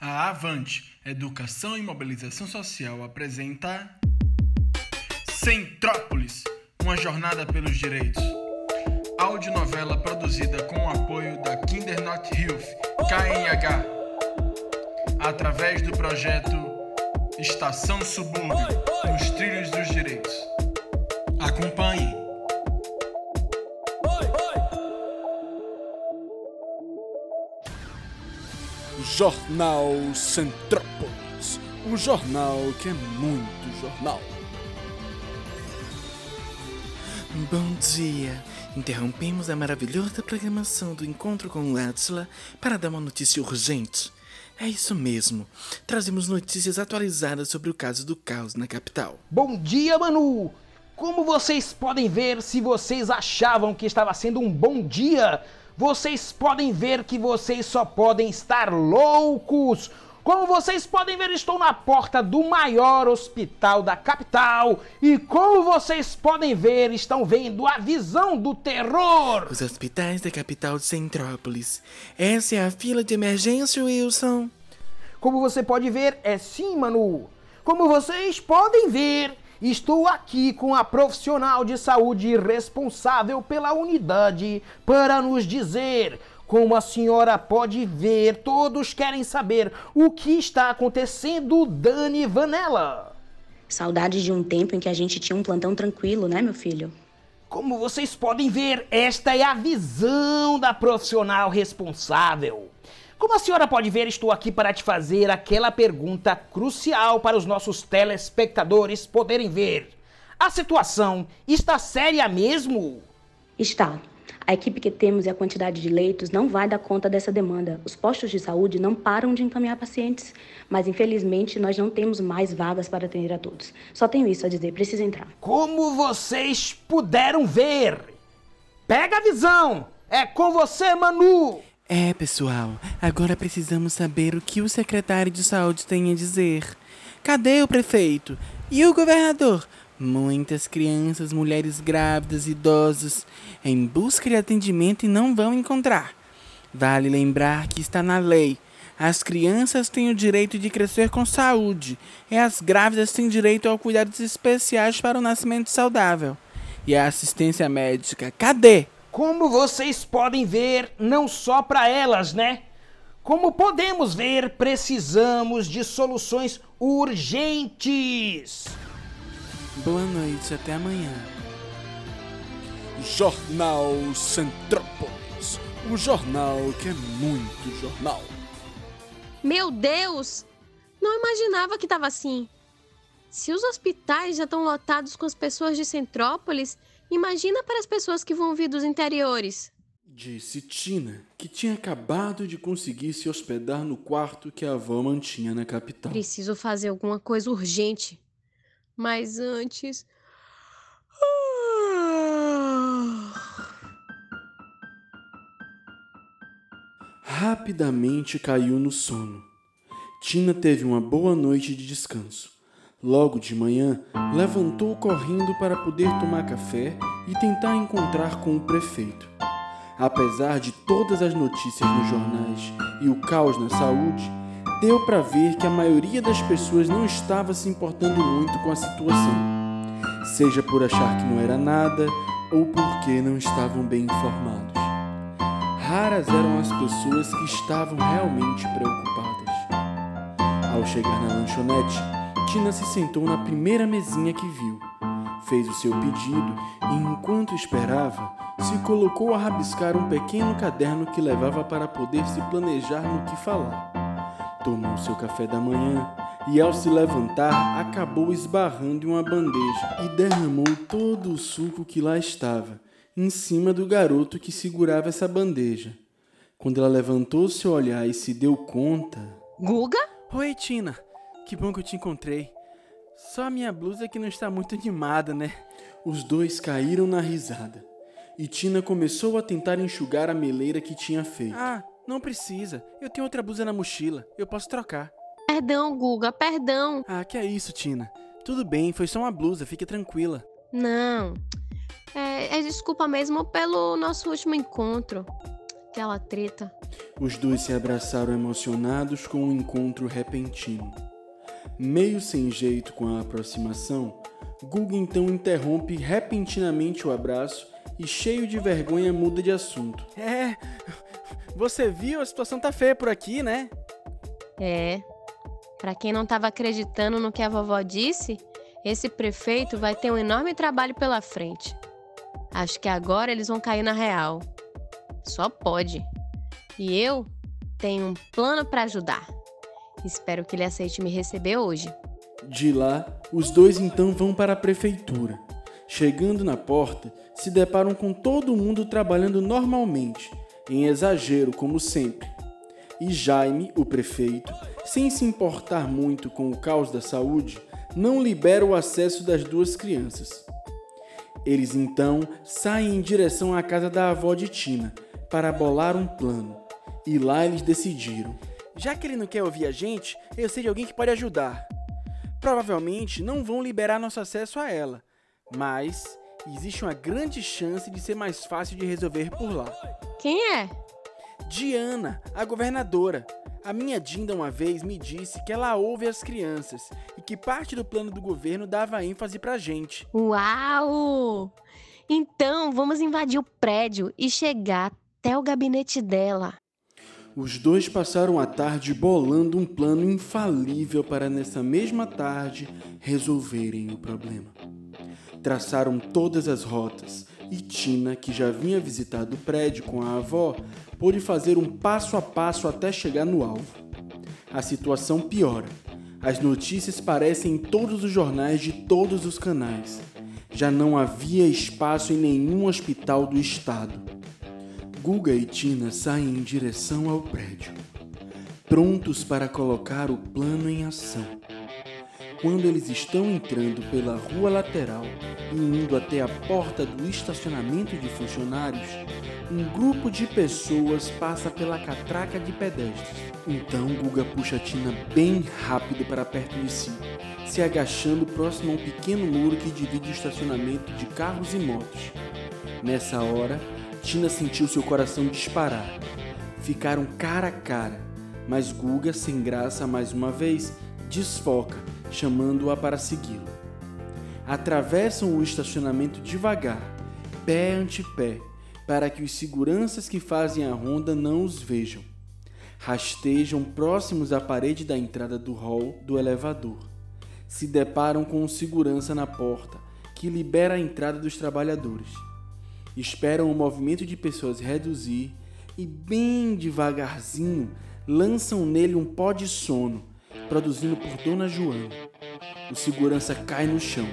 A Avante, Educação e Mobilização Social apresenta Centrópolis, uma jornada pelos direitos. Audionovela produzida com o apoio da Kinder Not Health, KNH, através do projeto Estação Subúrbio, nos trilhos dos direitos. Acompanhe. Jornal Centrópolis, o jornal que é muito jornal. Bom dia! Interrompemos a maravilhosa programação do encontro com Atila para dar uma notícia urgente. É isso mesmo. Trazemos notícias atualizadas sobre o caso do caos na capital. Bom dia, Manu! Como vocês podem ver, se vocês achavam que estava sendo um bom dia, vocês podem ver que vocês só podem estar loucos. Como vocês podem ver, estou na porta do maior hospital da capital. E como vocês podem ver, estão vendo a visão do terror. Os hospitais da capital de Centrópolis. Essa é a fila de emergência, Wilson. Como você pode ver, é sim, Manu. Como vocês podem ver, estou aqui com a profissional de saúde responsável pela unidade para nos dizer como a senhora pode ver, todos querem saber o que está acontecendo, Dani Vanella. Saudade de um tempo em que a gente tinha um plantão tranquilo, né, meu filho? Como vocês podem ver, esta é a visão da profissional responsável. Como a senhora pode ver, estou aqui para te fazer aquela pergunta crucial para os nossos telespectadores poderem ver. A situação está séria mesmo? Está. A equipe que temos e a quantidade de leitos não vai dar conta dessa demanda. Os postos de saúde não param de encaminhar pacientes, mas infelizmente nós não temos mais vagas para atender a todos. Só tenho isso a dizer, precisa entrar. Como vocês puderam ver? Pega a visão! É com você, Manu! É, pessoal, agora precisamos saber o que o secretário de saúde tem a dizer. Cadê o prefeito? E o governador? Muitas crianças, mulheres grávidas, idosos, em busca de atendimento e não vão encontrar. Vale lembrar que está na lei. As crianças têm o direito de crescer com saúde e as grávidas têm direito a cuidados especiais para o nascimento saudável. E a assistência médica, cadê? Como vocês podem ver, não só para elas, né? Como podemos ver, precisamos de soluções urgentes. Boa noite, até amanhã. Jornal Centrópolis, o jornal que é muito jornal. Meu Deus! Não imaginava que estava assim. Se os hospitais já estão lotados com as pessoas de Centrópolis, imagina para as pessoas que vão vir dos interiores. Disse Tina, que tinha acabado de conseguir se hospedar no quarto que a avó mantinha na capital. Preciso fazer alguma coisa urgente. Mas antes. Rapidamente caiu no sono. Tina teve uma boa noite de descanso. Logo de manhã, levantou correndo para poder tomar café e tentar encontrar com o prefeito. Apesar de todas as notícias nos jornais e o caos na saúde, deu para ver que a maioria das pessoas não estava se importando muito com a situação, seja por achar que não era nada ou porque não estavam bem informados. Raras eram as pessoas que estavam realmente preocupadas. Ao chegar na lanchonete, Tina se sentou na primeira mesinha que viu. Fez o seu pedido e, enquanto esperava, se colocou a rabiscar um pequeno caderno que levava para poder se planejar no que falar. Tomou seu café da manhã e, ao se levantar, acabou esbarrando em uma bandeja e derramou todo o suco que lá estava em cima do garoto que segurava essa bandeja. Quando ela levantou seu olhar e se deu conta. Guga? Oi, Tina. Que bom que eu te encontrei. Só a minha blusa que não está muito animada, né? Os dois caíram na risada. E Tina começou a tentar enxugar a meleira que tinha feito. Ah, não precisa. Eu tenho outra blusa na mochila. Eu posso trocar. Perdão, Guga, perdão. Ah, que é isso, Tina. Tudo bem, foi só uma blusa, fique tranquila. Não. É, é desculpa mesmo pelo nosso último encontro. aquela treta. Os dois se abraçaram emocionados com um encontro repentino. Meio sem jeito com a aproximação, Guga então interrompe repentinamente o abraço e, cheio de vergonha, muda de assunto. É, você viu? A situação tá feia por aqui, né? É. Pra quem não tava acreditando no que a vovó disse, esse prefeito vai ter um enorme trabalho pela frente. Acho que agora eles vão cair na real. Só pode. E eu tenho um plano para ajudar. Espero que ele aceite me receber hoje. De lá, os dois então vão para a prefeitura. Chegando na porta, se deparam com todo mundo trabalhando normalmente, em exagero, como sempre. E Jaime, o prefeito, sem se importar muito com o caos da saúde, não libera o acesso das duas crianças. Eles então saem em direção à casa da avó de Tina para bolar um plano. E lá eles decidiram. Já que ele não quer ouvir a gente, eu sei de alguém que pode ajudar. Provavelmente não vão liberar nosso acesso a ela, mas existe uma grande chance de ser mais fácil de resolver por lá. Quem é? Diana, a governadora. A minha Dinda uma vez me disse que ela ouve as crianças e que parte do plano do governo dava ênfase pra gente. Uau! Então vamos invadir o prédio e chegar até o gabinete dela. Os dois passaram a tarde bolando um plano infalível para, nessa mesma tarde, resolverem o problema. Traçaram todas as rotas e Tina, que já vinha visitado o prédio com a avó, pôde fazer um passo a passo até chegar no alvo. A situação piora. As notícias parecem em todos os jornais de todos os canais. Já não havia espaço em nenhum hospital do estado. Guga e Tina saem em direção ao prédio, prontos para colocar o plano em ação. Quando eles estão entrando pela rua lateral e indo até a porta do estacionamento de funcionários, um grupo de pessoas passa pela catraca de pedestres. Então Guga puxa a Tina bem rápido para perto de si, se agachando próximo a um pequeno muro que divide o estacionamento de carros e motos. Nessa hora, Tina sentiu seu coração disparar. Ficaram cara a cara, mas Guga, sem graça mais uma vez, desfoca, chamando-a para segui-lo. Atravessam o estacionamento devagar, pé ante pé, para que os seguranças que fazem a ronda não os vejam. Rastejam próximos à parede da entrada do hall do elevador. Se deparam com um segurança na porta, que libera a entrada dos trabalhadores esperam o movimento de pessoas reduzir e, bem devagarzinho, lançam nele um pó de sono, produzido por Dona Joana. O segurança cai no chão.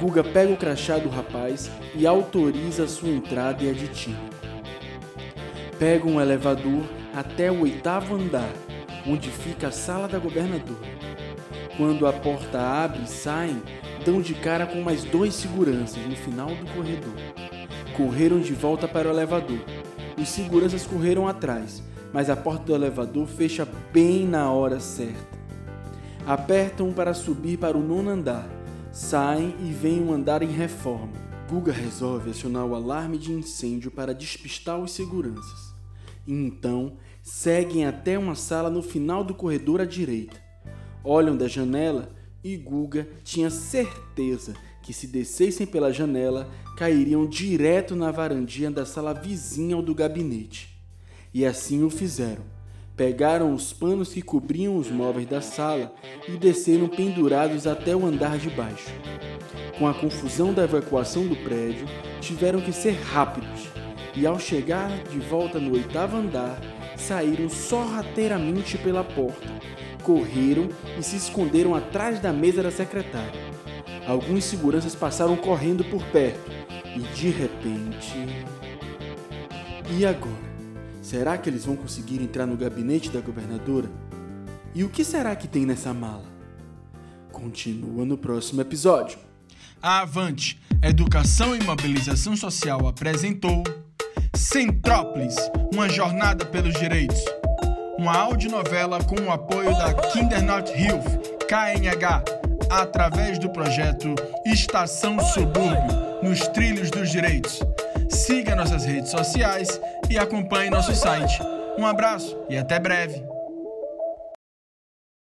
Guga pega o crachá do rapaz e autoriza sua entrada e a de Tina. Pega um elevador até o oitavo andar, onde fica a sala da governadora. Quando a porta abre e saem, dão de cara com mais dois seguranças no final do corredor correram de volta para o elevador. Os seguranças correram atrás, mas a porta do elevador fecha bem na hora certa. Apertam para subir para o nono andar, saem e veem um andar em reforma. Guga resolve acionar o alarme de incêndio para despistar os seguranças. Então seguem até uma sala no final do corredor à direita. Olham da janela e Guga tinha certeza que se descessem pela janela, cairiam direto na varandinha da sala vizinha ao do gabinete. E assim o fizeram. Pegaram os panos que cobriam os móveis da sala e desceram pendurados até o andar de baixo. Com a confusão da evacuação do prédio, tiveram que ser rápidos e, ao chegar de volta no oitavo andar, saíram sorrateiramente pela porta, correram e se esconderam atrás da mesa da secretária. Alguns seguranças passaram correndo por perto e de repente. E agora? Será que eles vão conseguir entrar no gabinete da governadora? E o que será que tem nessa mala? Continua no próximo episódio. A Avante, Educação e Mobilização Social apresentou Centrópolis, uma jornada pelos direitos. Uma audionovela com o apoio da Kindernot Health, KNH através do projeto Estação Subúrbio, nos trilhos dos direitos. Siga nossas redes sociais e acompanhe nosso site. Um abraço e até breve!